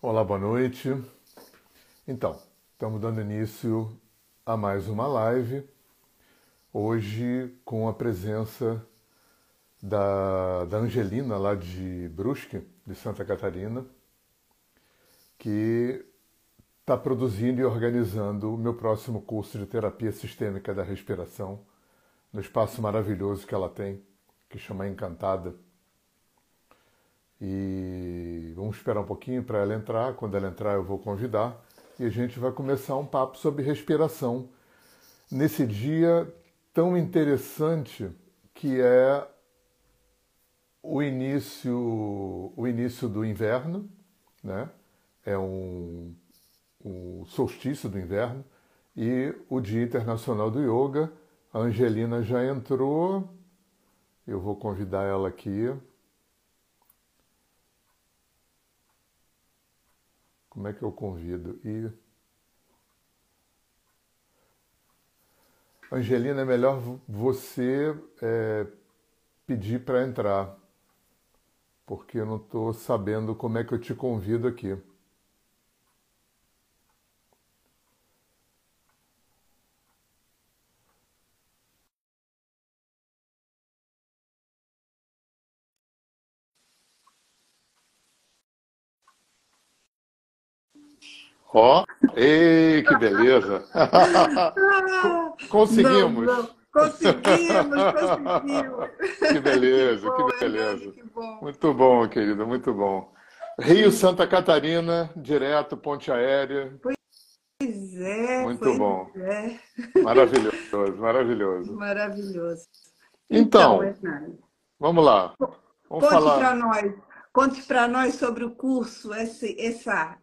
Olá, boa noite. Então, estamos dando início a mais uma live, hoje com a presença da, da Angelina, lá de Brusque, de Santa Catarina, que está produzindo e organizando o meu próximo curso de terapia sistêmica da respiração, no espaço maravilhoso que ela tem, que chama Encantada. E vamos esperar um pouquinho para ela entrar. Quando ela entrar, eu vou convidar e a gente vai começar um papo sobre respiração nesse dia tão interessante que é o início, o início do inverno, né? É um, solstício do inverno e o Dia Internacional do Yoga. A Angelina já entrou. Eu vou convidar ela aqui. Como é que eu convido? E Angelina, é melhor você é, pedir para entrar, porque eu não estou sabendo como é que eu te convido aqui. Ó, oh, ei, que beleza! Conseguimos! Não, não. Conseguimos, conseguimos! Que beleza, que, bom, que beleza! Que bom. Muito bom, querida, muito bom. Rio Santa Catarina, direto, ponte aérea. Pois é, muito pois bom. É. Maravilhoso, maravilhoso. Maravilhoso. Então, então vamos lá. Vamos conte para nós, conte para nós sobre o curso, esse, essa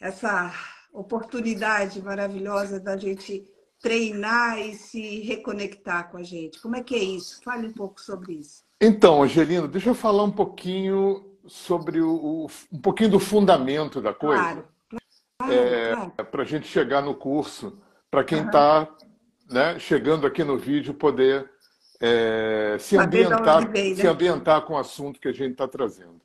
essa oportunidade maravilhosa da gente treinar e se reconectar com a gente. Como é que é isso? Fale um pouco sobre isso. Então, Angelina, deixa eu falar um pouquinho sobre o, um pouquinho do fundamento da coisa. Claro. claro, é, claro. Para a gente chegar no curso, para quem está uhum. né, chegando aqui no vídeo poder é, se, ambientar, vem, né? se ambientar com o assunto que a gente está trazendo.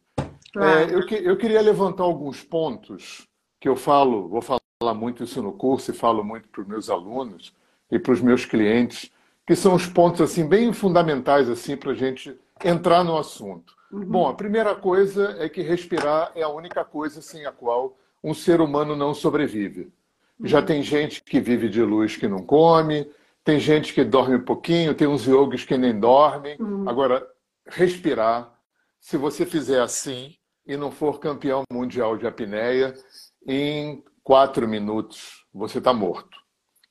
Claro. É, eu, eu queria levantar alguns pontos que eu falo, vou falar muito isso no curso e falo muito para os meus alunos e para os meus clientes, que são os pontos assim bem fundamentais assim para a gente entrar no assunto. Uhum. Bom, a primeira coisa é que respirar é a única coisa sem a qual um ser humano não sobrevive. Uhum. Já tem gente que vive de luz que não come, tem gente que dorme um pouquinho, tem uns yogis que nem dormem. Uhum. Agora, respirar, se você fizer assim e não for campeão mundial de apneia, em quatro minutos você está morto.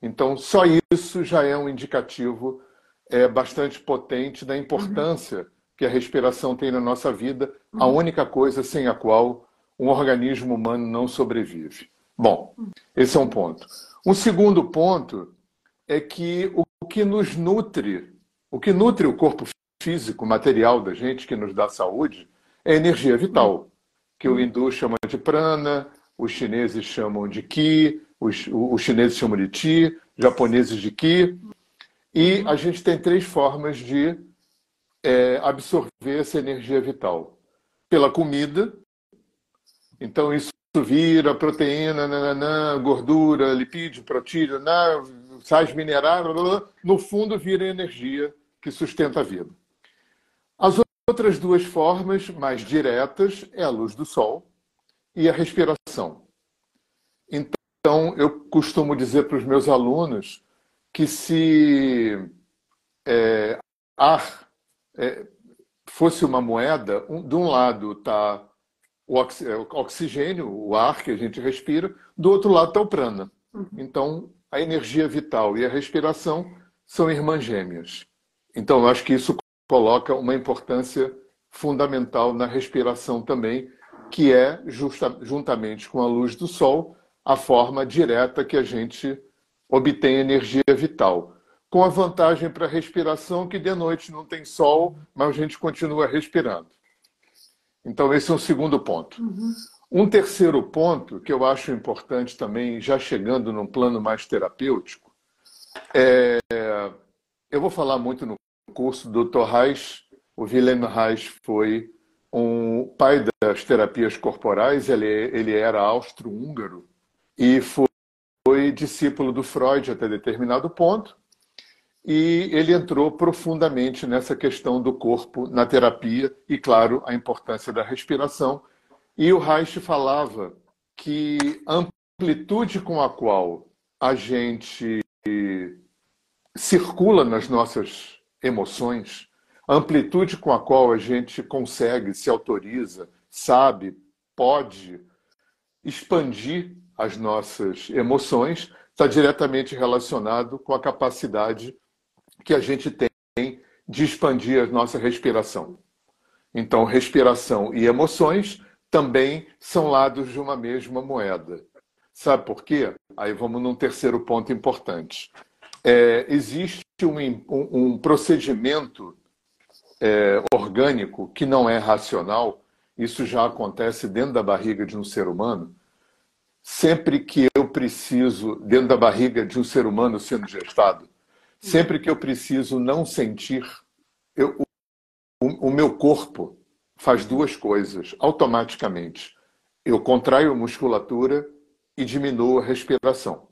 Então, só isso já é um indicativo é, bastante potente da importância uhum. que a respiração tem na nossa vida, uhum. a única coisa sem a qual um organismo humano não sobrevive. Bom, esse é um ponto. Um segundo ponto é que o que nos nutre, o que nutre o corpo físico, material da gente, que nos dá saúde, é energia vital, que o hindu chama de prana, os chineses chamam de Qi, os, os chineses chamam de Ti, japoneses de Qi. E a gente tem três formas de é, absorver essa energia vital. Pela comida, então isso vira proteína, nananã, gordura, lipídio, proteína, sais minerais, no fundo vira energia que sustenta a vida. As outras duas formas, mais diretas, é a luz do sol, e a respiração. Então, eu costumo dizer para os meus alunos que se é, ar é, fosse uma moeda, um, de um lado está o oxigênio, o ar que a gente respira, do outro lado está o prana. Uhum. Então, a energia vital e a respiração são irmãs gêmeas. Então, eu acho que isso coloca uma importância fundamental na respiração também, que é, justa, juntamente com a luz do sol, a forma direta que a gente obtém energia vital. Com a vantagem para a respiração que de noite não tem sol, mas a gente continua respirando. Então, esse é um segundo ponto. Uhum. Um terceiro ponto, que eu acho importante também, já chegando num plano mais terapêutico, é... eu vou falar muito no curso do Dr. Reich. O Wilhelm Reich foi um pai das terapias corporais, ele, ele era austro-húngaro e foi, foi discípulo do Freud até determinado ponto. E ele entrou profundamente nessa questão do corpo na terapia e, claro, a importância da respiração. E o Reich falava que a amplitude com a qual a gente circula nas nossas emoções, a amplitude com a qual a gente consegue, se autoriza, sabe, pode expandir as nossas emoções, está diretamente relacionado com a capacidade que a gente tem de expandir a nossa respiração. Então, respiração e emoções também são lados de uma mesma moeda. Sabe por quê? Aí vamos num terceiro ponto importante. É, existe um, um, um procedimento é, orgânico que não é racional, isso já acontece dentro da barriga de um ser humano. Sempre que eu preciso, dentro da barriga de um ser humano sendo gestado, sempre que eu preciso não sentir, eu, o, o meu corpo faz duas coisas automaticamente. Eu contraio a musculatura e diminuo a respiração.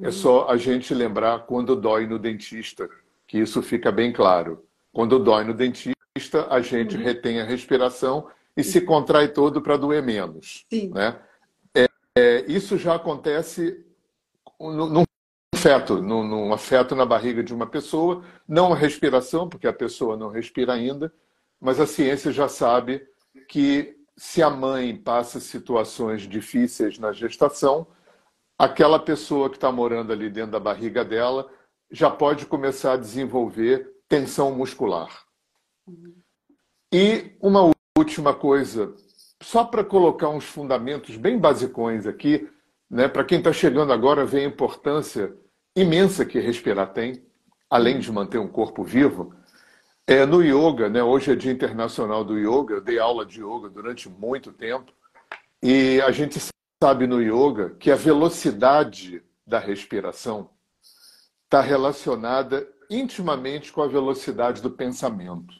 É só a gente lembrar quando dói no dentista, que isso fica bem claro. Quando dói no dentista, a gente uhum. retém a respiração e se contrai todo para doer menos. Sim. Né? É, é, isso já acontece num feto, num, num afeto na barriga de uma pessoa, não a respiração, porque a pessoa não respira ainda, mas a ciência já sabe que se a mãe passa situações difíceis na gestação, aquela pessoa que está morando ali dentro da barriga dela já pode começar a desenvolver tensão muscular. E uma última coisa, só para colocar uns fundamentos bem basicões aqui, né, para quem está chegando agora, ver a importância imensa que respirar tem, além de manter um corpo vivo. É, no yoga, né, hoje é Dia Internacional do Yoga, eu dei aula de yoga durante muito tempo, e a gente sabe no yoga que a velocidade da respiração está relacionada intimamente com a velocidade do pensamento.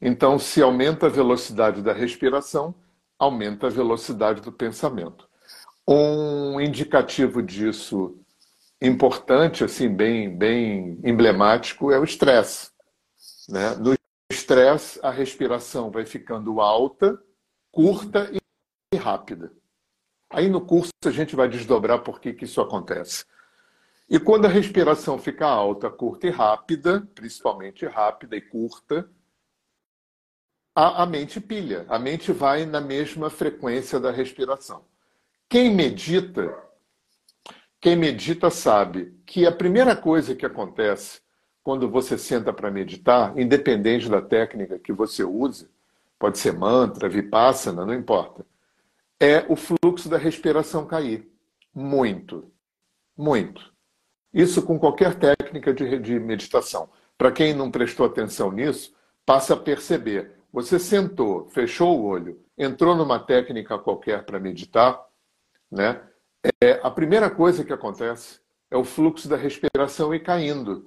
Então, se aumenta a velocidade da respiração, aumenta a velocidade do pensamento. Um indicativo disso importante, assim, bem, bem emblemático, é o estresse. Né? No estresse, a respiração vai ficando alta, curta e rápida. Aí no curso a gente vai desdobrar por que, que isso acontece. E quando a respiração fica alta, curta e rápida, principalmente rápida e curta, a, a mente pilha. A mente vai na mesma frequência da respiração. Quem medita, quem medita sabe que a primeira coisa que acontece quando você senta para meditar, independente da técnica que você use, pode ser mantra, vipassana, não importa, é o fluxo da respiração cair. Muito. Muito. Isso com qualquer técnica de, de meditação. Para quem não prestou atenção nisso, passa a perceber. Você sentou, fechou o olho, entrou numa técnica qualquer para meditar, né? É, a primeira coisa que acontece é o fluxo da respiração ir caindo.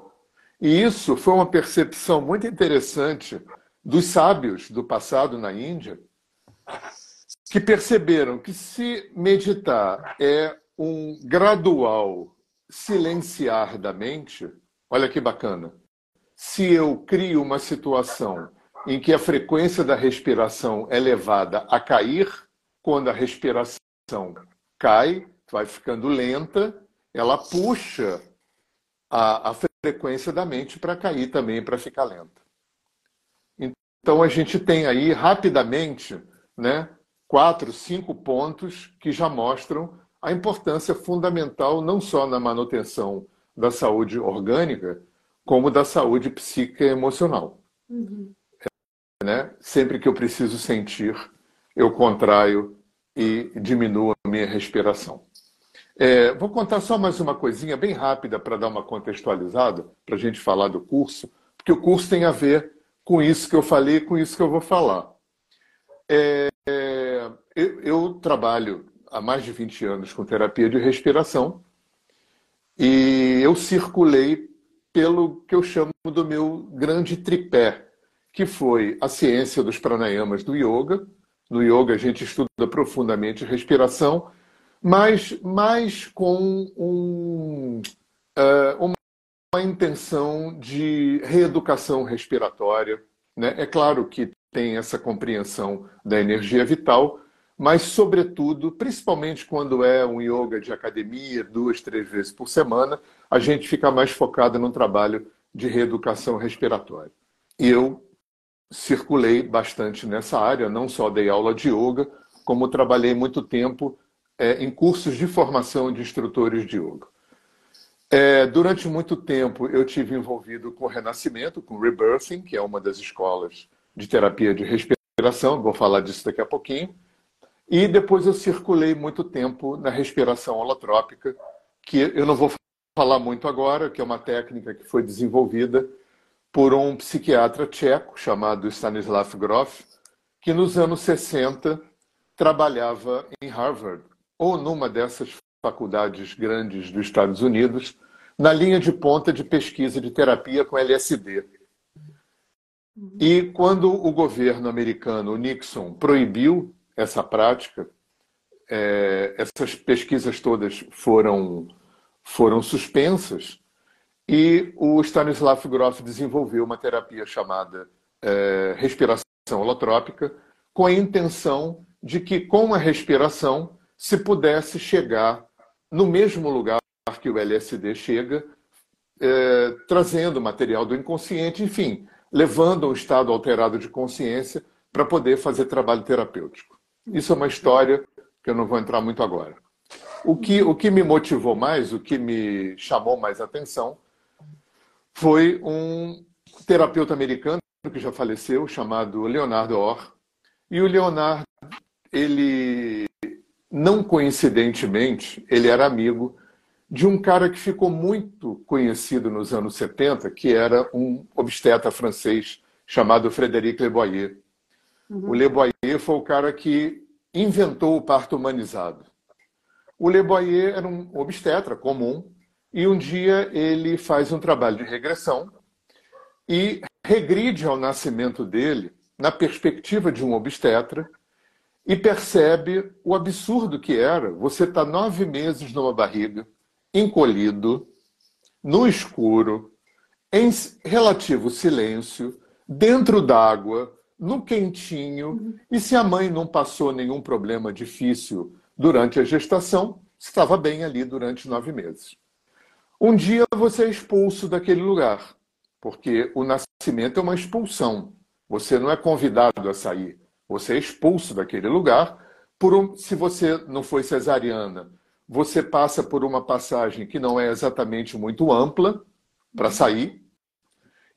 E isso foi uma percepção muito interessante dos sábios do passado na Índia, que perceberam que se meditar é um gradual silenciar da mente, olha que bacana. Se eu crio uma situação em que a frequência da respiração é levada a cair, quando a respiração cai, vai ficando lenta, ela puxa a, a frequência da mente para cair também, para ficar lenta. Então a gente tem aí rapidamente né, quatro, cinco pontos que já mostram a importância fundamental não só na manutenção da saúde orgânica, como da saúde psíquica e emocional. Uhum. É, né? Sempre que eu preciso sentir, eu contraio e diminuo a minha respiração. É, vou contar só mais uma coisinha bem rápida para dar uma contextualizada, para a gente falar do curso, porque o curso tem a ver com isso que eu falei, com isso que eu vou falar. É, eu, eu trabalho há mais de 20 anos com terapia de respiração e eu circulei pelo que eu chamo do meu grande tripé, que foi a ciência dos pranayamas do yoga. No yoga a gente estuda profundamente respiração, mas mais com um, uh, uma intenção de reeducação respiratória. Né? É claro que tem essa compreensão da energia vital, mas, sobretudo, principalmente quando é um yoga de academia, duas, três vezes por semana, a gente fica mais focado no trabalho de reeducação respiratória. Eu circulei bastante nessa área, não só dei aula de yoga, como trabalhei muito tempo é, em cursos de formação de instrutores de yoga. É, durante muito tempo eu tive envolvido com Renascimento, com Rebirthing, que é uma das escolas de terapia de respiração, vou falar disso daqui a pouquinho. E depois eu circulei muito tempo na respiração holotrópica, que eu não vou falar muito agora, que é uma técnica que foi desenvolvida por um psiquiatra tcheco chamado Stanislav Grof, que nos anos 60 trabalhava em Harvard, ou numa dessas faculdades grandes dos Estados Unidos, na linha de ponta de pesquisa de terapia com LSD. E quando o governo americano, Nixon, proibiu essa prática, é, essas pesquisas todas foram, foram suspensas e o Stanislav Grof desenvolveu uma terapia chamada é, respiração holotrópica com a intenção de que com a respiração se pudesse chegar no mesmo lugar que o LSD chega, é, trazendo material do inconsciente, enfim, levando um estado alterado de consciência para poder fazer trabalho terapêutico. Isso é uma história que eu não vou entrar muito agora. O que, o que me motivou mais, o que me chamou mais atenção, foi um terapeuta americano que já faleceu, chamado Leonardo Orr. E o Leonardo, ele, não coincidentemente, ele era amigo de um cara que ficou muito conhecido nos anos 70, que era um obstetra francês chamado Frédéric Leboyer. Uhum. O Le Boyer foi o cara que inventou o parto humanizado. O Le Boyer era um obstetra comum e um dia ele faz um trabalho de regressão e regride ao nascimento dele na perspectiva de um obstetra e percebe o absurdo que era você estar tá nove meses numa barriga, encolhido, no escuro, em relativo silêncio, dentro d'água, no quentinho, uhum. e se a mãe não passou nenhum problema difícil durante a gestação, estava bem ali durante nove meses. Um dia você é expulso daquele lugar, porque o nascimento é uma expulsão. Você não é convidado a sair, você é expulso daquele lugar. Por um, se você não foi cesariana, você passa por uma passagem que não é exatamente muito ampla para sair,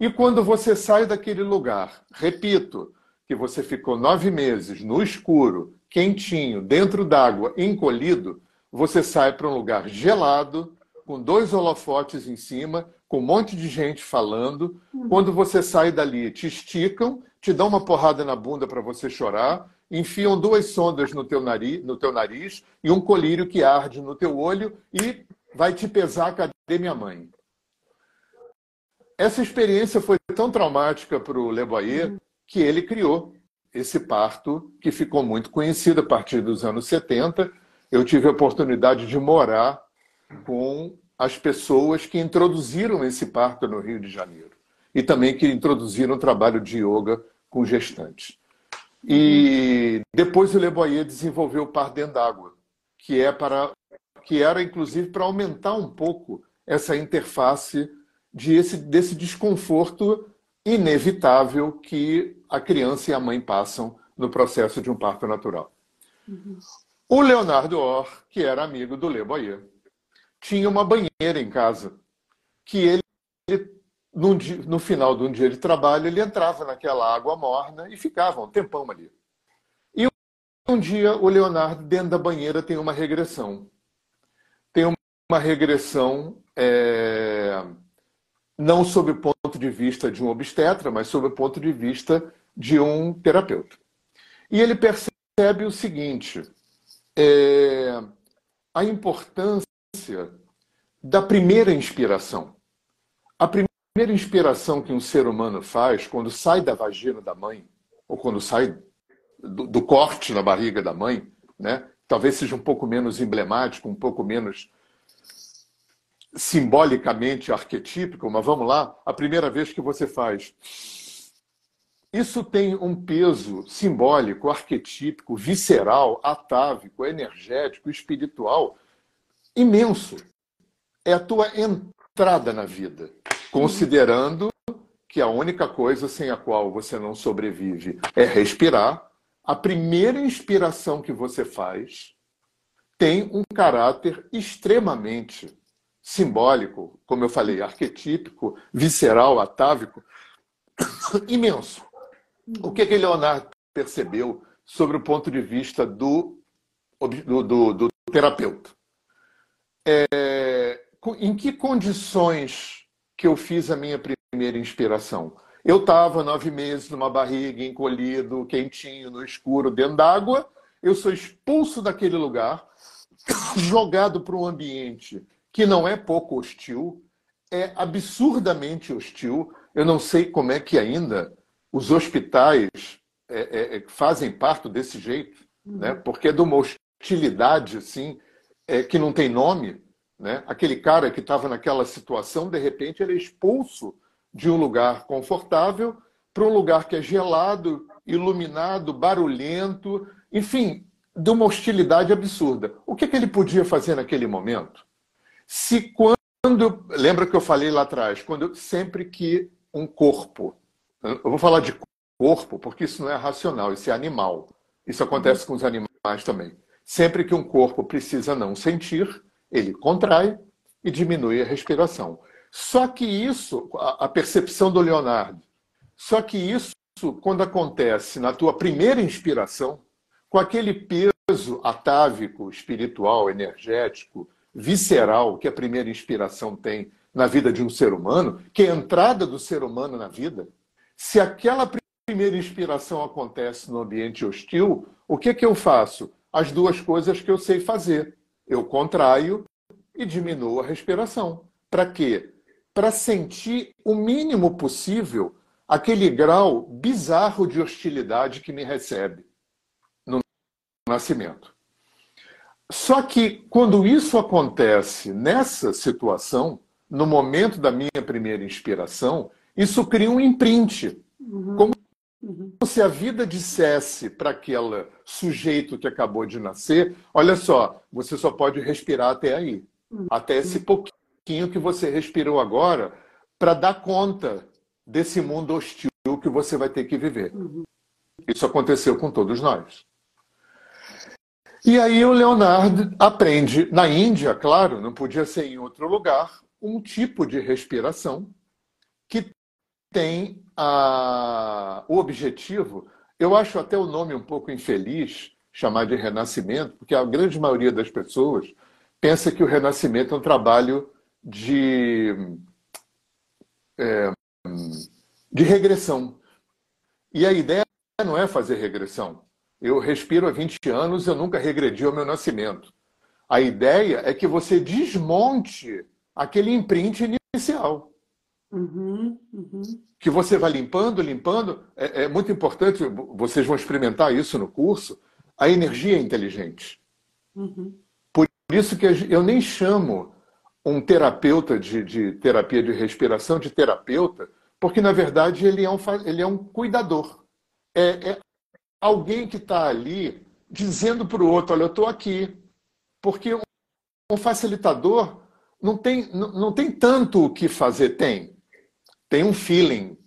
e quando você sai daquele lugar, repito, que você ficou nove meses no escuro, quentinho, dentro d'água, encolhido, você sai para um lugar gelado, com dois holofotes em cima, com um monte de gente falando. Uhum. Quando você sai dali, te esticam, te dão uma porrada na bunda para você chorar, enfiam duas sondas no teu, nariz, no teu nariz e um colírio que arde no teu olho e vai te pesar, cadê minha mãe? Essa experiência foi tão traumática para o Le Boyer que ele criou esse parto que ficou muito conhecido a partir dos anos 70. Eu tive a oportunidade de morar com as pessoas que introduziram esse parto no Rio de Janeiro e também que introduziram o trabalho de yoga com gestantes. E depois o Le Boyer desenvolveu o parto dentro d'água, que é para que era inclusive para aumentar um pouco essa interface de esse, desse desconforto inevitável que a criança e a mãe passam no processo de um parto natural. Uhum. O Leonardo Orr, que era amigo do Le Boyer, tinha uma banheira em casa que ele, no, no final de um dia de trabalho, ele entrava naquela água morna e ficava um tempão ali. E um dia o Leonardo, dentro da banheira, tem uma regressão. Tem uma regressão é, não sob o ponto de vista de um obstetra, mas sob o ponto de vista de um terapeuta. E ele percebe o seguinte: é, a importância da primeira inspiração. A primeira inspiração que um ser humano faz quando sai da vagina da mãe, ou quando sai do, do corte na barriga da mãe, né? talvez seja um pouco menos emblemático, um pouco menos simbolicamente arquetípico, mas vamos lá, a primeira vez que você faz. Isso tem um peso simbólico, arquetípico, visceral, atávico, energético, espiritual imenso. É a tua entrada na vida, considerando que a única coisa sem a qual você não sobrevive é respirar. A primeira inspiração que você faz tem um caráter extremamente simbólico, como eu falei, arquetípico, visceral, atávico, imenso. O que, que Leonardo percebeu sobre o ponto de vista do, do, do, do terapeuta? É, em que condições que eu fiz a minha primeira inspiração? Eu estava nove meses numa barriga, encolhido, quentinho, no escuro, dentro d'água. Eu sou expulso daquele lugar, jogado para um ambiente que não é pouco hostil, é absurdamente hostil. Eu não sei como é que ainda os hospitais é, é, é fazem parte desse jeito, né? Uhum. porque é de uma hostilidade assim, é, que não tem nome. Né? Aquele cara que estava naquela situação, de repente, ele é expulso de um lugar confortável para um lugar que é gelado, iluminado, barulhento, enfim, de uma hostilidade absurda. O que, que ele podia fazer naquele momento? Se quando. Lembra que eu falei lá atrás? Quando sempre que um corpo. Eu vou falar de corpo, porque isso não é racional, isso é animal. Isso acontece com os animais também. Sempre que um corpo precisa não sentir, ele contrai e diminui a respiração. Só que isso, a percepção do Leonardo, só que isso, quando acontece na tua primeira inspiração, com aquele peso atávico, espiritual, energético, visceral que a primeira inspiração tem na vida de um ser humano, que é a entrada do ser humano na vida, se aquela primeira inspiração acontece no ambiente hostil, o que, que eu faço? As duas coisas que eu sei fazer. Eu contraio e diminuo a respiração. Para quê? Para sentir o mínimo possível aquele grau bizarro de hostilidade que me recebe no nascimento. Só que quando isso acontece nessa situação, no momento da minha primeira inspiração, isso cria um imprint. Uhum. Como uhum. se a vida dissesse para aquele sujeito que acabou de nascer: olha só, você só pode respirar até aí, uhum. até esse pouquinho que você respirou agora, para dar conta desse mundo hostil que você vai ter que viver. Uhum. Isso aconteceu com todos nós. E aí o Leonardo aprende, na Índia, claro, não podia ser em outro lugar, um tipo de respiração que tem a, o objetivo, eu acho até o nome um pouco infeliz, chamar de renascimento, porque a grande maioria das pessoas pensa que o renascimento é um trabalho de, é, de regressão. E a ideia não é fazer regressão. Eu respiro há 20 anos, eu nunca regredi ao meu nascimento. A ideia é que você desmonte aquele imprint inicial. Uhum, uhum. Que você vai limpando, limpando. É, é, muito importante, vocês vão experimentar isso no curso. A energia é inteligente. Uhum. Por isso que eu nem chamo um terapeuta de, de, terapia de respiração de terapeuta, porque na verdade ele é um, ele é um cuidador. É, é alguém que está ali dizendo para o outro: olha, eu estou aqui. Porque um facilitador não tem, não, tem tanto o que fazer. Tem. Tem um feeling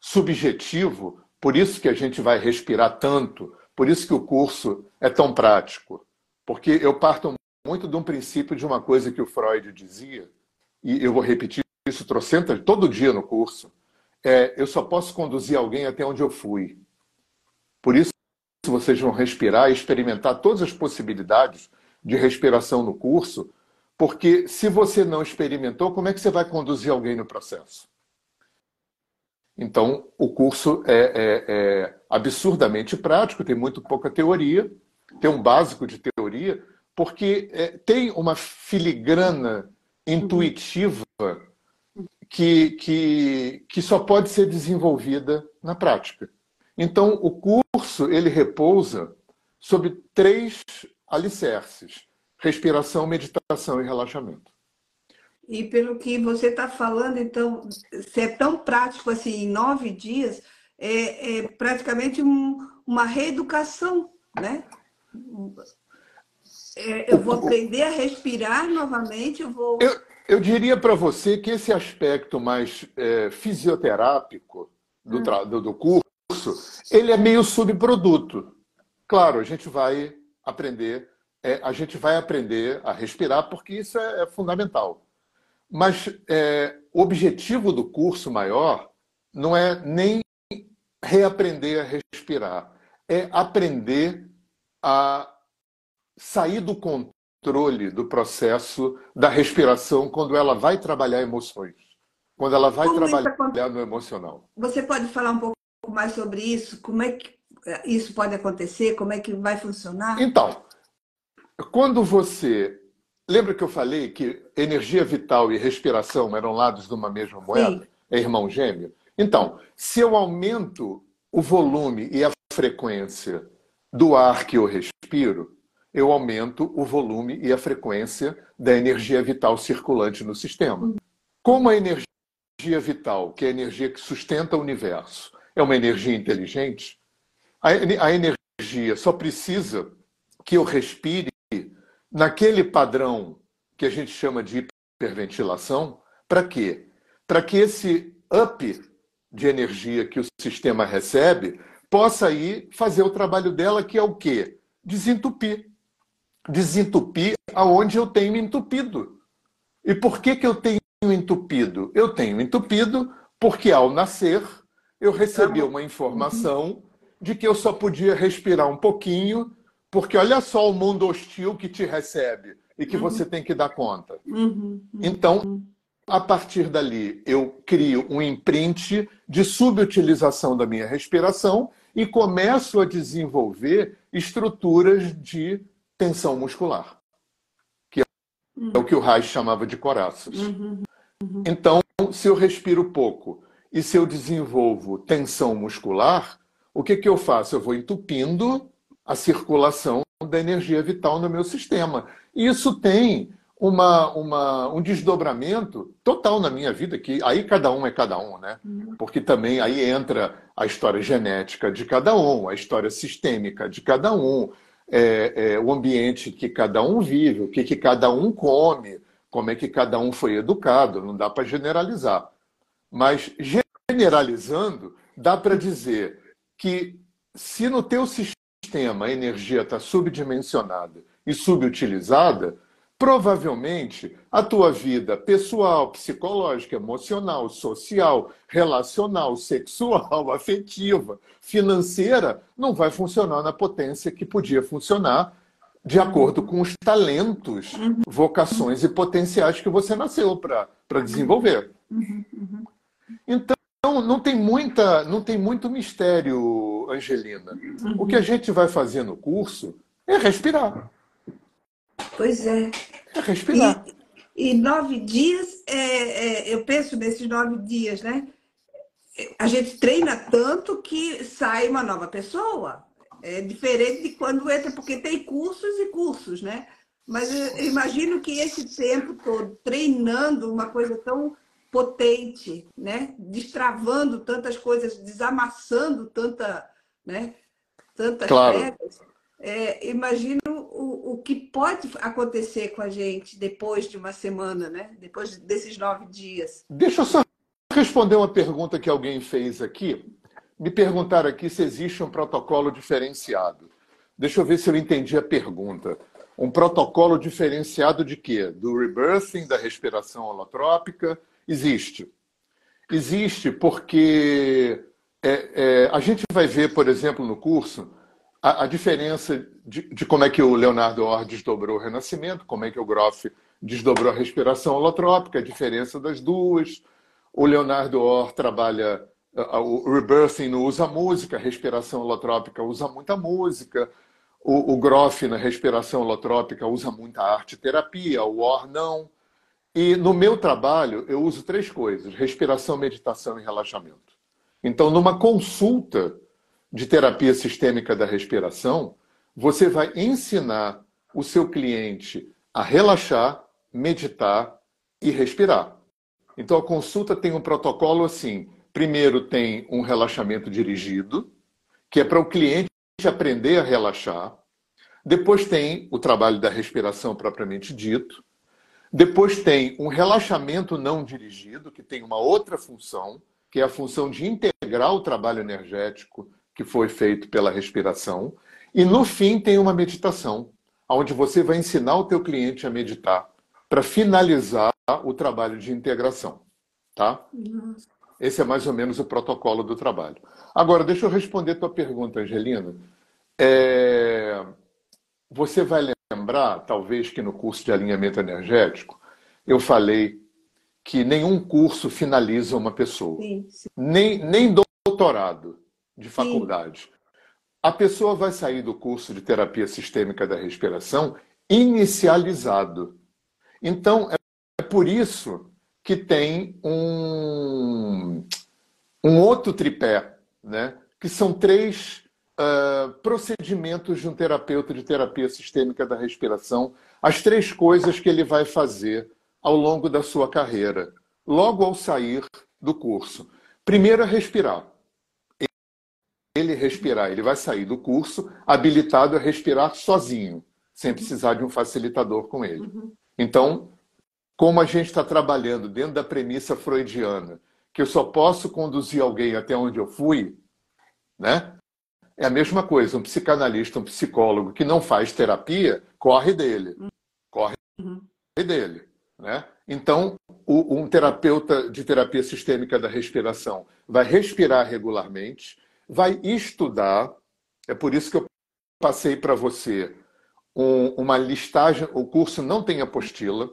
subjetivo, por isso que a gente vai respirar tanto, por isso que o curso é tão prático. Porque eu parto muito de um princípio de uma coisa que o Freud dizia, e eu vou repetir isso trocenta todo dia no curso. É, eu só posso conduzir alguém até onde eu fui. Por isso vocês vão respirar e experimentar todas as possibilidades de respiração no curso, porque se você não experimentou, como é que você vai conduzir alguém no processo? Então, o curso é, é, é absurdamente prático, tem muito pouca teoria, tem um básico de teoria, porque é, tem uma filigrana intuitiva que, que, que só pode ser desenvolvida na prática. Então, o curso ele repousa sobre três alicerces: respiração, meditação e relaxamento. E pelo que você está falando, então, se é tão prático assim, em nove dias, é, é praticamente um, uma reeducação, né? É, eu vou aprender a respirar novamente, eu vou... Eu, eu diria para você que esse aspecto mais é, fisioterápico do, hum. do, do curso, ele é meio subproduto. Claro, a gente vai aprender, é, a gente vai aprender a respirar porque isso é, é fundamental. Mas é, o objetivo do curso maior não é nem reaprender a respirar, é aprender a sair do controle do processo da respiração quando ela vai trabalhar emoções, quando ela vai Como trabalhar no emocional. Você pode falar um pouco mais sobre isso? Como é que isso pode acontecer? Como é que vai funcionar? Então, quando você Lembra que eu falei que energia vital e respiração eram lados de uma mesma moeda? Sim. É irmão gêmeo? Então, se eu aumento o volume e a frequência do ar que eu respiro, eu aumento o volume e a frequência da energia vital circulante no sistema. Como a energia vital, que é a energia que sustenta o universo, é uma energia inteligente, a energia só precisa que eu respire naquele padrão que a gente chama de hiperventilação, para quê? Para que esse up de energia que o sistema recebe possa ir fazer o trabalho dela, que é o quê? Desentupir. Desentupir aonde eu tenho entupido. E por que, que eu tenho entupido? Eu tenho entupido porque ao nascer eu recebi uma informação de que eu só podia respirar um pouquinho porque olha só o mundo hostil que te recebe e que uhum. você tem que dar conta. Uhum. uhum. Então, a partir dali, eu crio um imprint de subutilização da minha respiração e começo a desenvolver estruturas de tensão muscular, que é uhum. o que o Reich chamava de coraços. Uhum. Uhum. Então, se eu respiro pouco e se eu desenvolvo tensão muscular, o que, que eu faço? Eu vou entupindo a circulação da energia vital no meu sistema. E isso tem uma, uma, um desdobramento total na minha vida, que aí cada um é cada um, né? Uhum. Porque também aí entra a história genética de cada um, a história sistêmica de cada um, é, é, o ambiente que cada um vive, o que, que cada um come, como é que cada um foi educado, não dá para generalizar. Mas generalizando, dá para dizer que se no teu sistema a energia está subdimensionada e subutilizada, provavelmente a tua vida pessoal, psicológica, emocional, social, relacional, sexual, afetiva, financeira não vai funcionar na potência que podia funcionar de acordo com os talentos, vocações e potenciais que você nasceu para desenvolver. Uhum, uhum. Então, não, tem muita, não tem muito mistério, Angelina. Uhum. O que a gente vai fazer no curso é respirar. Pois é. É respirar. E, e nove dias, é, é, eu penso nesses nove dias, né? A gente treina tanto que sai uma nova pessoa. É diferente de quando entra, porque tem cursos e cursos, né? Mas eu imagino que esse tempo todo treinando uma coisa tão potente, né? destravando tantas coisas, desamassando tanta, né? tantas claro. É, imagino o, o que pode acontecer com a gente depois de uma semana, né? depois desses nove dias. Deixa eu só responder uma pergunta que alguém fez aqui. Me perguntaram aqui se existe um protocolo diferenciado. Deixa eu ver se eu entendi a pergunta. Um protocolo diferenciado de quê? Do rebirthing, da respiração holotrópica, Existe. Existe porque é, é, a gente vai ver, por exemplo, no curso, a, a diferença de, de, como é que o Leonardo Orr desdobrou o renascimento, como é que o Groff desdobrou a respiração holotrópica, a diferença das duas. O Leonardo Orr trabalha o rebirthing não usa música, a respiração holotrópica usa muita música. O, o Groff na respiração holotrópica usa muita arte terapia, o Orr não. E no meu trabalho, eu uso três coisas: respiração, meditação e relaxamento. Então, numa consulta de terapia sistêmica da respiração, você vai ensinar o seu cliente a relaxar, meditar e respirar. Então, a consulta tem um protocolo assim: primeiro, tem um relaxamento dirigido, que é para o cliente aprender a relaxar. Depois, tem o trabalho da respiração propriamente dito. Depois tem um relaxamento não dirigido, que tem uma outra função, que é a função de integrar o trabalho energético que foi feito pela respiração. E no fim tem uma meditação, onde você vai ensinar o teu cliente a meditar para finalizar o trabalho de integração, tá? Esse é mais ou menos o protocolo do trabalho. Agora, deixa eu responder tua pergunta, Angelina. É... Você vai lembrar, talvez, que no curso de alinhamento energético, eu falei que nenhum curso finaliza uma pessoa. Sim, sim. Nem, nem doutorado de faculdade. Sim. A pessoa vai sair do curso de terapia sistêmica da respiração inicializado. Então, é por isso que tem um, um outro tripé, né? que são três uh, procedimentos de um terapeuta de terapia sistêmica da respiração, as três coisas que ele vai fazer ao longo da sua carreira, logo ao sair do curso. Primeiro é respirar. Ele respirar, ele vai sair do curso habilitado a respirar sozinho, sem precisar de um facilitador com ele. Uhum. Então, como a gente está trabalhando dentro da premissa freudiana, que eu só posso conduzir alguém até onde eu fui, né? É a mesma coisa, um psicanalista, um psicólogo que não faz terapia, corre dele. Corre uhum. dele. Né? Então, o, um terapeuta de terapia sistêmica da respiração vai respirar regularmente, vai estudar. É por isso que eu passei para você um, uma listagem. O curso não tem apostila.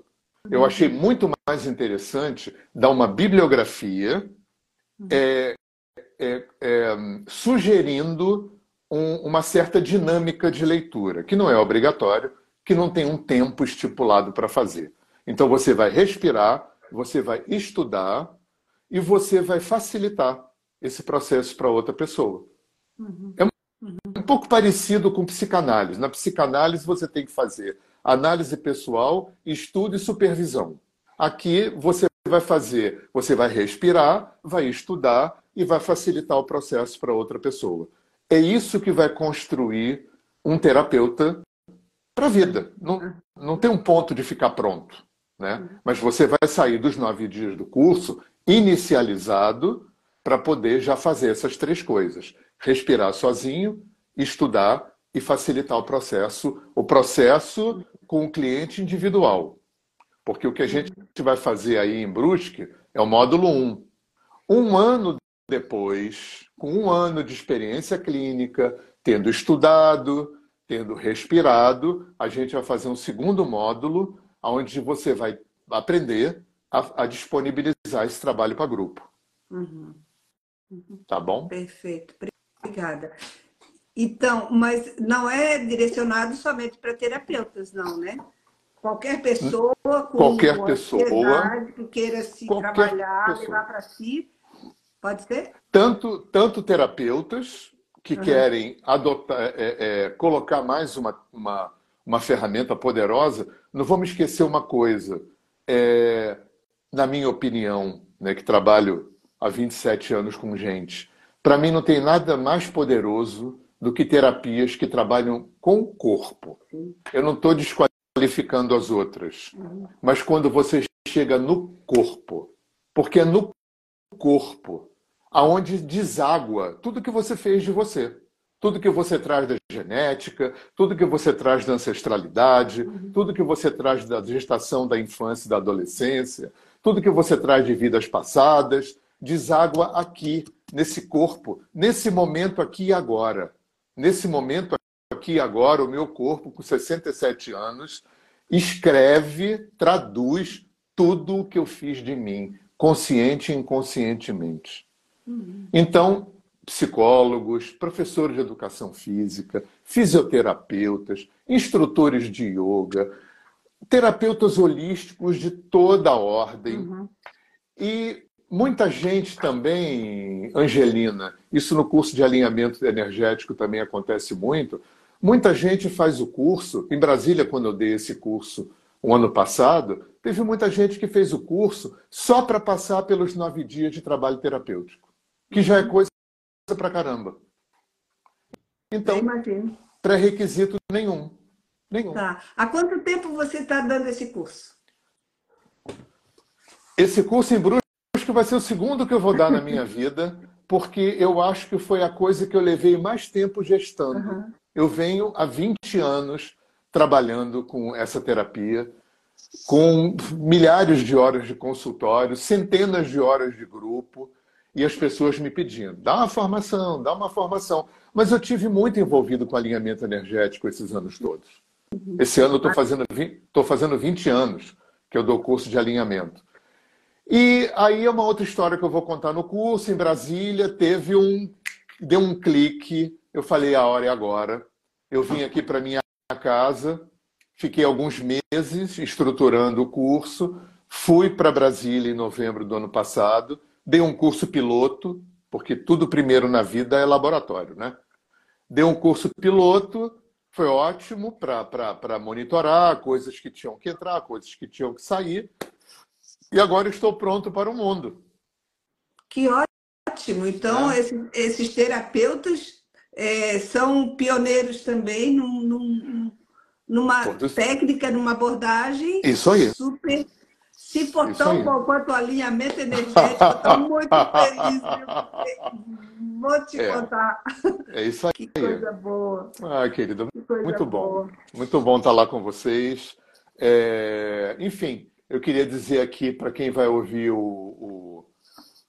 Eu achei uhum. muito mais interessante dar uma bibliografia uhum. é, é, é, sugerindo um, uma certa dinâmica de leitura, que não é obrigatório, que não tem um tempo estipulado para fazer. Então você vai respirar, você vai estudar e você vai facilitar esse processo para outra pessoa. Uhum. É um, um pouco parecido com psicanálise. Na psicanálise você tem que fazer análise pessoal, estudo e supervisão. Aqui você vai fazer, você vai respirar, vai estudar e vai facilitar o processo para outra pessoa. É isso que vai construir um terapeuta para a vida. Não, não tem um ponto de ficar pronto. Né? Mas você vai sair dos nove dias do curso inicializado para poder já fazer essas três coisas: respirar sozinho, estudar e facilitar o processo, o processo com o cliente individual. Porque o que a gente vai fazer aí em Brusque é o módulo 1. Um ano depois, com um ano de experiência clínica, tendo estudado, tendo respirado, a gente vai fazer um segundo módulo, onde você vai aprender a, a disponibilizar esse trabalho para grupo. Uhum. Uhum. Tá bom? Perfeito. Obrigada. Então, mas não é direcionado somente para terapeutas, não, né? Qualquer pessoa com qualquer pessoa que queira se trabalhar, pessoa. levar para si, pode ser? Tanto, tanto terapeutas que uhum. querem adotar, é, é, colocar mais uma, uma, uma, ferramenta poderosa. Não vamos esquecer uma coisa. É, na minha opinião, né, que trabalho há 27 anos com gente, para mim não tem nada mais poderoso do que terapias que trabalham com o corpo. Eu não estou desqualificando as outras, uhum. mas quando você chega no corpo, porque é no corpo aonde deságua tudo que você fez de você. Tudo que você traz da genética, tudo que você traz da ancestralidade, uhum. tudo que você traz da gestação da infância e da adolescência, tudo que você traz de vidas passadas, deságua aqui, nesse corpo, nesse momento aqui e agora. Nesse momento aqui e agora, o meu corpo, com 67 anos, escreve, traduz tudo o que eu fiz de mim, consciente e inconscientemente. Então, psicólogos, professores de educação física, fisioterapeutas, instrutores de yoga, terapeutas holísticos de toda a ordem. Uhum. E muita gente também, Angelina, isso no curso de alinhamento energético também acontece muito. Muita gente faz o curso. Em Brasília, quando eu dei esse curso o ano passado, teve muita gente que fez o curso só para passar pelos nove dias de trabalho terapêutico, que já é coisa pra caramba. Então, pré-requisito nenhum. Nenhum. Tá. Há quanto tempo você está dando esse curso? Esse curso em Brusque vai ser o segundo que eu vou dar na minha vida, porque eu acho que foi a coisa que eu levei mais tempo gestando. Uhum. Eu venho há 20 anos trabalhando com essa terapia, com milhares de horas de consultório, centenas de horas de grupo, e as pessoas me pedindo: dá uma formação, dá uma formação. Mas eu tive muito envolvido com alinhamento energético esses anos todos. Esse ano eu estou fazendo, tô fazendo 20 anos que eu dou curso de alinhamento. E aí é uma outra história que eu vou contar no curso. Em Brasília, teve um. Deu um clique. Eu falei: a hora é agora. Eu vim aqui para minha casa, fiquei alguns meses estruturando o curso. Fui para Brasília em novembro do ano passado. Dei um curso piloto, porque tudo primeiro na vida é laboratório, né? Dei um curso piloto foi ótimo para monitorar coisas que tinham que entrar, coisas que tinham que sair. E agora estou pronto para o mundo. Que ótimo! Então, é. esses, esses, terapeutas é, são pioneiros também num, num, numa Todos... técnica, numa abordagem Isso aí. super. Se for tão bom quanto o alinhamento energético, estou muito feliz. Vou te é. contar. É isso aí. Que coisa boa. Ah, querida, muito bom. Boa. Muito bom estar lá com vocês. É... Enfim, eu queria dizer aqui para quem vai ouvir o, o...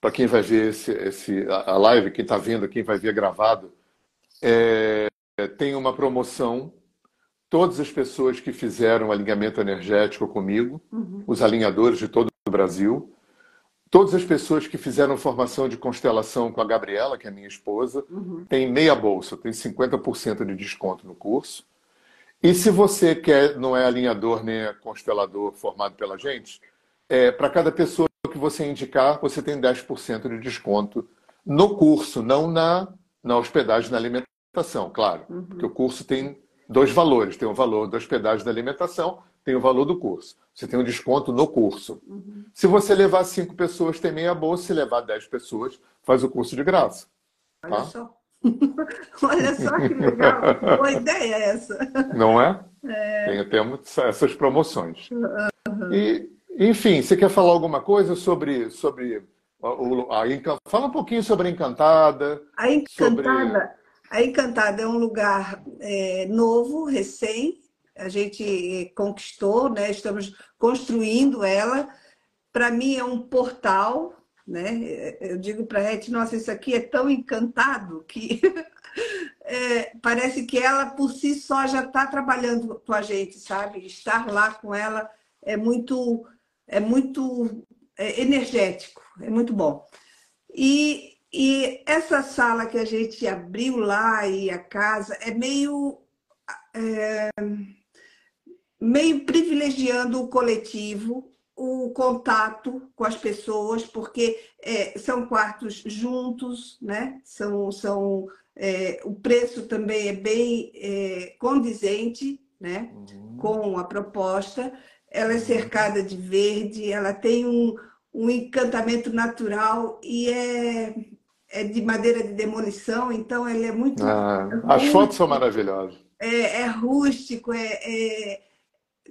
para quem vai ver esse, esse a live, quem está vendo, quem vai ver gravado, é... tem uma promoção. Todas as pessoas que fizeram alinhamento energético comigo, uhum. os alinhadores de todo o Brasil, Todas as pessoas que fizeram formação de constelação com a Gabriela, que é minha esposa, uhum. tem meia bolsa, tem 50% de desconto no curso. E se você quer, não é alinhador nem é constelador formado pela gente, é, para cada pessoa que você indicar, você tem 10% de desconto no curso, não na, na hospedagem na alimentação, claro. Uhum. Porque o curso tem dois valores: tem o valor da hospedagem da alimentação tem o valor do curso. Você tem um desconto no curso. Uhum. Se você levar cinco pessoas, tem meia bolsa. Se levar dez pessoas, faz o curso de graça. Olha tá? só. Olha só que legal. Boa ideia é essa. Não é? é. Tem, temos essas promoções. Uhum. E, enfim, você quer falar alguma coisa sobre, sobre a, a, Fala um pouquinho sobre a Encantada. A Encantada, sobre... a Encantada é um lugar é, novo, recém, a gente conquistou, né? estamos construindo ela. Para mim é um portal, né? Eu digo para a nossa, isso aqui é tão encantado que é, parece que ela por si só já está trabalhando com a gente, sabe? Estar lá com ela é muito, é muito é energético, é muito bom. E, e essa sala que a gente abriu lá e a casa é meio é, meio privilegiando o coletivo, o contato com as pessoas, porque é, são quartos juntos, né? São, são, é, o preço também é bem é, condizente né? Uhum. com a proposta. Ela é cercada de verde, ela tem um, um encantamento natural e é, é de madeira de demolição, então ela é muito. Ah, as fotos são maravilhosas. É, é rústico, é, é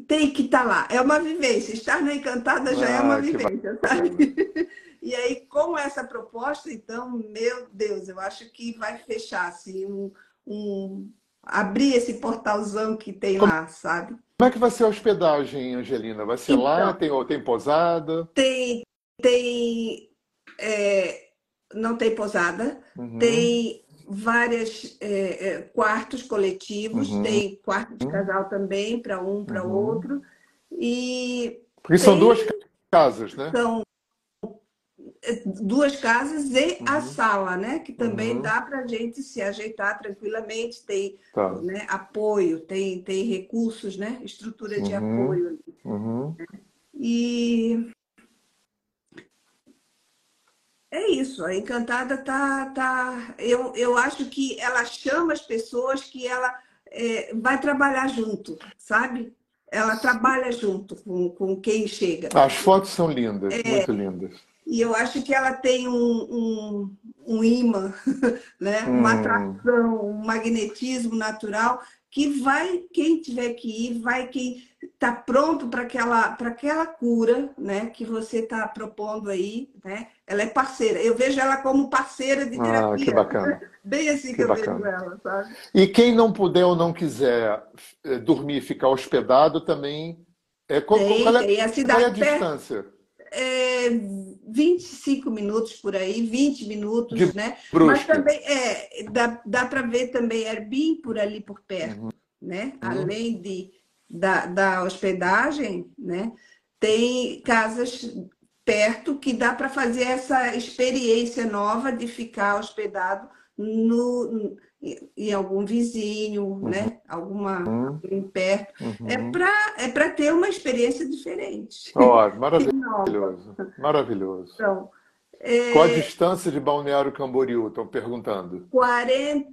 tem que estar tá lá. É uma vivência. Estar na Encantada já é ah, é uma vivência, sabe? E aí, com essa proposta, então, meu Deus, eu acho que vai fechar, assim, um, um abrir esse portalzão que tem como, lá, sabe? Como é que vai ser a hospedagem, Angelina? Vai ser então, lá? Tem, tem posada? Tem, tem, é, não tem posada, uhum. tem várias é, é, quartos coletivos, uhum. tem quarto de casal também, para um, para uhum. outro. E Porque são duas casas, né? São duas casas e uhum. a sala, né? Que também uhum. dá para a gente se ajeitar tranquilamente, tem tá. né, apoio, tem, tem recursos, né? Estrutura de uhum. apoio. Uhum. E é isso, a Encantada tá, tá. Eu, eu acho que ela chama as pessoas que ela é, vai trabalhar junto, sabe? Ela trabalha junto com, com quem chega. As fotos são lindas, é, muito lindas. E eu acho que ela tem um, um, um imã, né? Hum. uma atração, um magnetismo natural que vai, quem tiver que ir, vai quem está pronto para aquela, aquela cura né, que você está propondo aí. Né? Ela é parceira. Eu vejo ela como parceira de terapia. Ah, que bacana. Bem assim que, que eu bacana. vejo ela, sabe? E quem não puder ou não quiser eh, dormir e ficar hospedado também. É, qual, tem, qual, é, tem. A cidade qual é a distância? É, 25 minutos por aí, 20 minutos, de né? Mas também é, dá, dá para ver também Airbnb por ali por perto, uhum. né? Uhum. Além de, da, da hospedagem, né? Tem casas perto que dá para fazer essa experiência nova de ficar hospedado no, em algum vizinho, uhum. né? Alguma uhum. perto. Uhum. É para é para ter uma experiência diferente. Oh, maravilhoso, maravilhoso. Então, é... Qual a distância de Balneário Camboriú? Estão perguntando. 40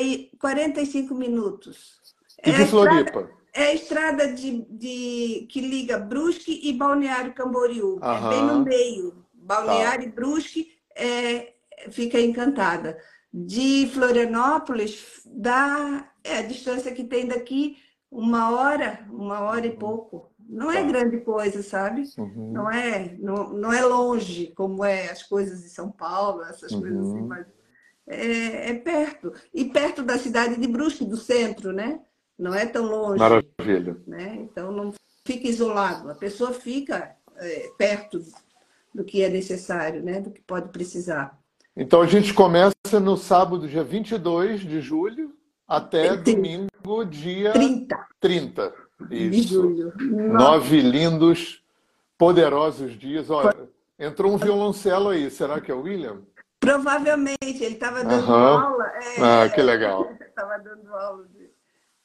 e 45 minutos. E é de Floripa? Estrada, é a estrada de, de, que liga Brusque e Balneário Camboriú. É bem no meio. Balneário tá. e Brusque é, fica encantada de Florianópolis dá é, a distância que tem daqui uma hora, uma hora e uhum. pouco. Não é tá. grande coisa, sabe? Uhum. Não é não, não é longe como é as coisas de São Paulo, essas uhum. coisas assim, uhum. mas é, é, perto. E perto da cidade de Brusque, do centro, né? Não é tão longe. Maravilha. Né? Então não fica isolado. A pessoa fica é, perto do que é necessário, né? Do que pode precisar. Então a gente começa no sábado, dia 22 de julho, até domingo, dia 30. 30. Isso. De julho. Nove lindos, poderosos dias. Olha, entrou um violoncelo aí. Será que é o William? Provavelmente, ele estava dando uhum. aula. É, ah, que legal. Estava dando aula.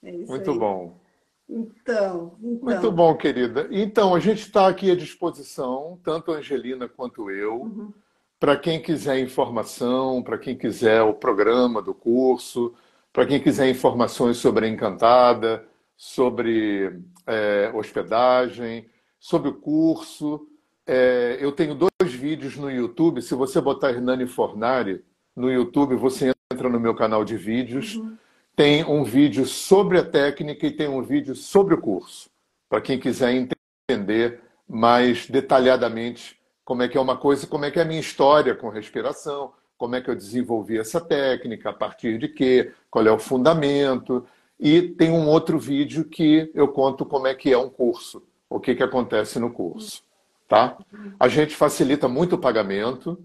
É Muito aí. bom. Então, então, Muito bom, querida. Então, a gente está aqui à disposição, tanto a Angelina quanto eu. Uhum para quem quiser informação, para quem quiser o programa do curso, para quem quiser informações sobre a Encantada, sobre é, hospedagem, sobre o curso. É, eu tenho dois vídeos no YouTube. Se você botar Hernani Fornari no YouTube, você entra no meu canal de vídeos. Uhum. Tem um vídeo sobre a técnica e tem um vídeo sobre o curso, para quem quiser entender mais detalhadamente como é que é uma coisa, como é que é a minha história com respiração, como é que eu desenvolvi essa técnica, a partir de quê, qual é o fundamento. E tem um outro vídeo que eu conto como é que é um curso, o que, que acontece no curso. Tá? A gente facilita muito o pagamento,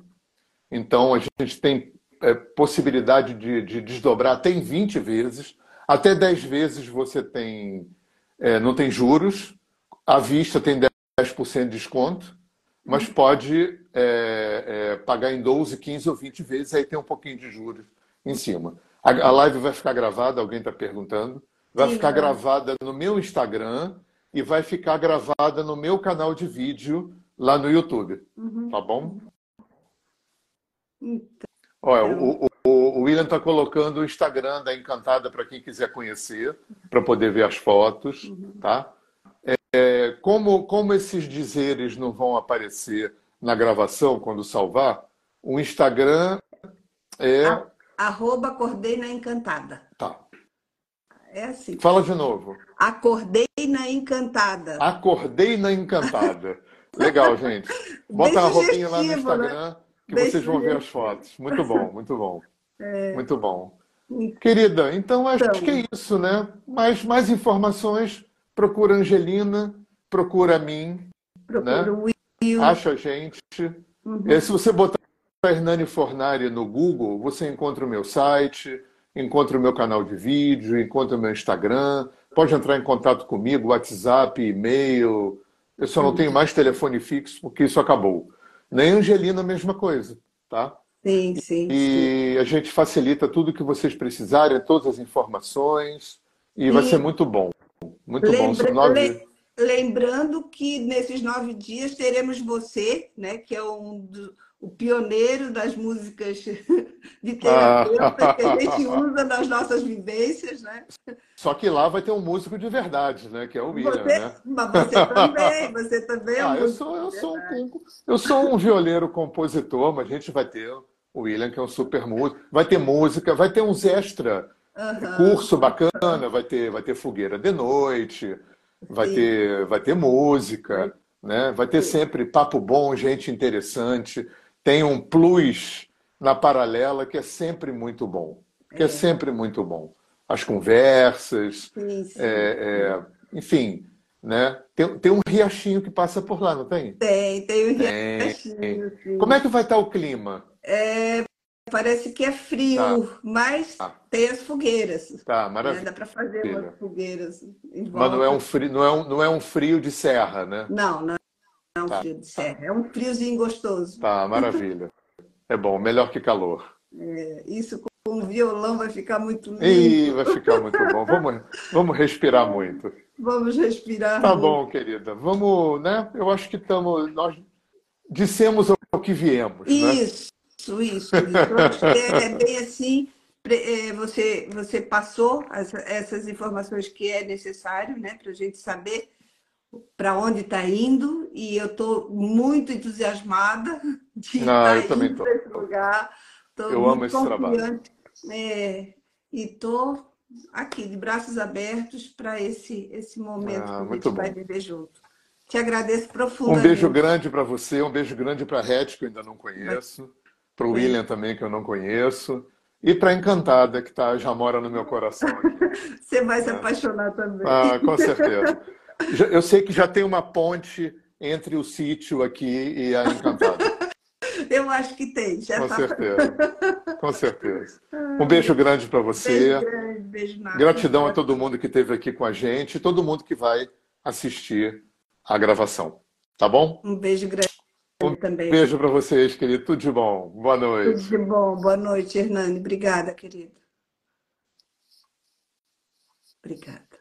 então a gente tem é, possibilidade de, de, desdobrar até em 20 vezes, até 10 vezes você tem, é, não tem juros, à vista tem 10% de desconto, mas pode é, é, pagar em 12, 15 ou 20 vezes, aí tem um pouquinho de juros em cima. A, a live vai ficar gravada, alguém está perguntando, vai Sim, ficar é. gravada no meu Instagram e vai ficar gravada no meu canal de vídeo lá no YouTube. Uhum. Tá bom? Então... Olha, o, o, o William está colocando o Instagram da Encantada para quem quiser conhecer, para poder ver as fotos, uhum. tá? É, como, como esses dizeres não vão aparecer na gravação quando salvar, o Instagram é. Arroba Acordei na Encantada. Tá. É assim. Fala de novo. Acordei na Encantada. Acordei na Encantada. Legal, gente. Bota a roupinha lá no né? Instagram né? que Bem vocês vão ver as fotos. Muito bom, muito bom. É... Muito bom. Querida, então acho então... que é isso, né? Mais, mais informações procura Angelina, procura a mim. Procura né? o Will. Acha a gente. Uhum. E se você botar Hernani Fornari no Google, você encontra o meu site, encontra o meu canal de vídeo, encontra o meu Instagram. Pode entrar em contato comigo, WhatsApp, e-mail. Eu só não tenho mais telefone fixo porque isso acabou. Nem Angelina, a mesma coisa, tá? Sim, sim. E sim. a gente facilita tudo que vocês precisarem, todas as informações, e sim. vai ser muito bom. Muito Lembra, bom. Nove... Lembrando que nesses nove dias teremos você, né, que é um do, o pioneiro das músicas de terapeuta ah. que a gente usa nas nossas vivências, né? Só que lá vai ter um músico de verdade, né? Que é o William, você, né? Mas você também, você também é um ah, eu sou, eu sou um, eu sou um violeiro compositor, mas a gente vai ter o William, que é um super músico. Vai ter música, vai ter uns extra uhum. curso bacana, vai ter, vai ter fogueira de noite, vai ter, vai ter música, né? Vai ter sempre papo bom, gente interessante. Tem um plus na paralela que é sempre muito bom, que é, é sempre muito bom. As conversas, sim, sim. É, é, enfim, né? Tem, tem um riachinho que passa por lá, não tem? Tem, tem um riachinho. Sim. Como é que vai estar o clima? É, parece que é frio, tá. mas tá. tem as fogueiras. Tá, maravilha. Né? Dá para fazer umas fogueiras em volta. Mas não é um frio, não é um, não é um frio de serra, né? Não, não é um tá. frio de serra. É um friozinho gostoso. Tá, maravilha. é bom, melhor que calor. É, isso com o violão vai ficar muito lindo. Ih, vai ficar muito bom. Vamos, vamos respirar muito. Vamos respirar. Tá muito. bom, querida. Vamos, né? Eu acho que estamos. Nós dissemos o que viemos. Isso. Né? Isso, isso, acho que é, é bem assim, é, você, você passou as, essas informações que é necessário né, para a gente saber para onde está indo e eu estou muito entusiasmada de Não, estar indo para esse lugar. Tô eu amo esse trabalho. É, e estou aqui, de braços abertos para esse, esse momento ah, que a gente bom. vai viver junto. Te agradeço profundamente. Um beijo grande para você, um beijo grande para a Red, que eu ainda não conheço para o William também, que eu não conheço, e para a Encantada, que tá, já mora no meu coração. Aqui. Você vai se é. apaixonar também. Ah, com certeza. Eu sei que já tem uma ponte entre o sítio aqui e a Encantada. Eu acho que tem, já Com tá... certeza. Com certeza. Um beijo grande para você. Beijo grande, beijo nada. Gratidão a todo mundo que esteve aqui com a gente e todo mundo que vai assistir a gravação. Tá bom? Um beijo grande. Um também. beijo para vocês, querido. Tudo de bom. Boa noite. Tudo de bom. Boa noite, Hernani. Obrigada, querido. Obrigada.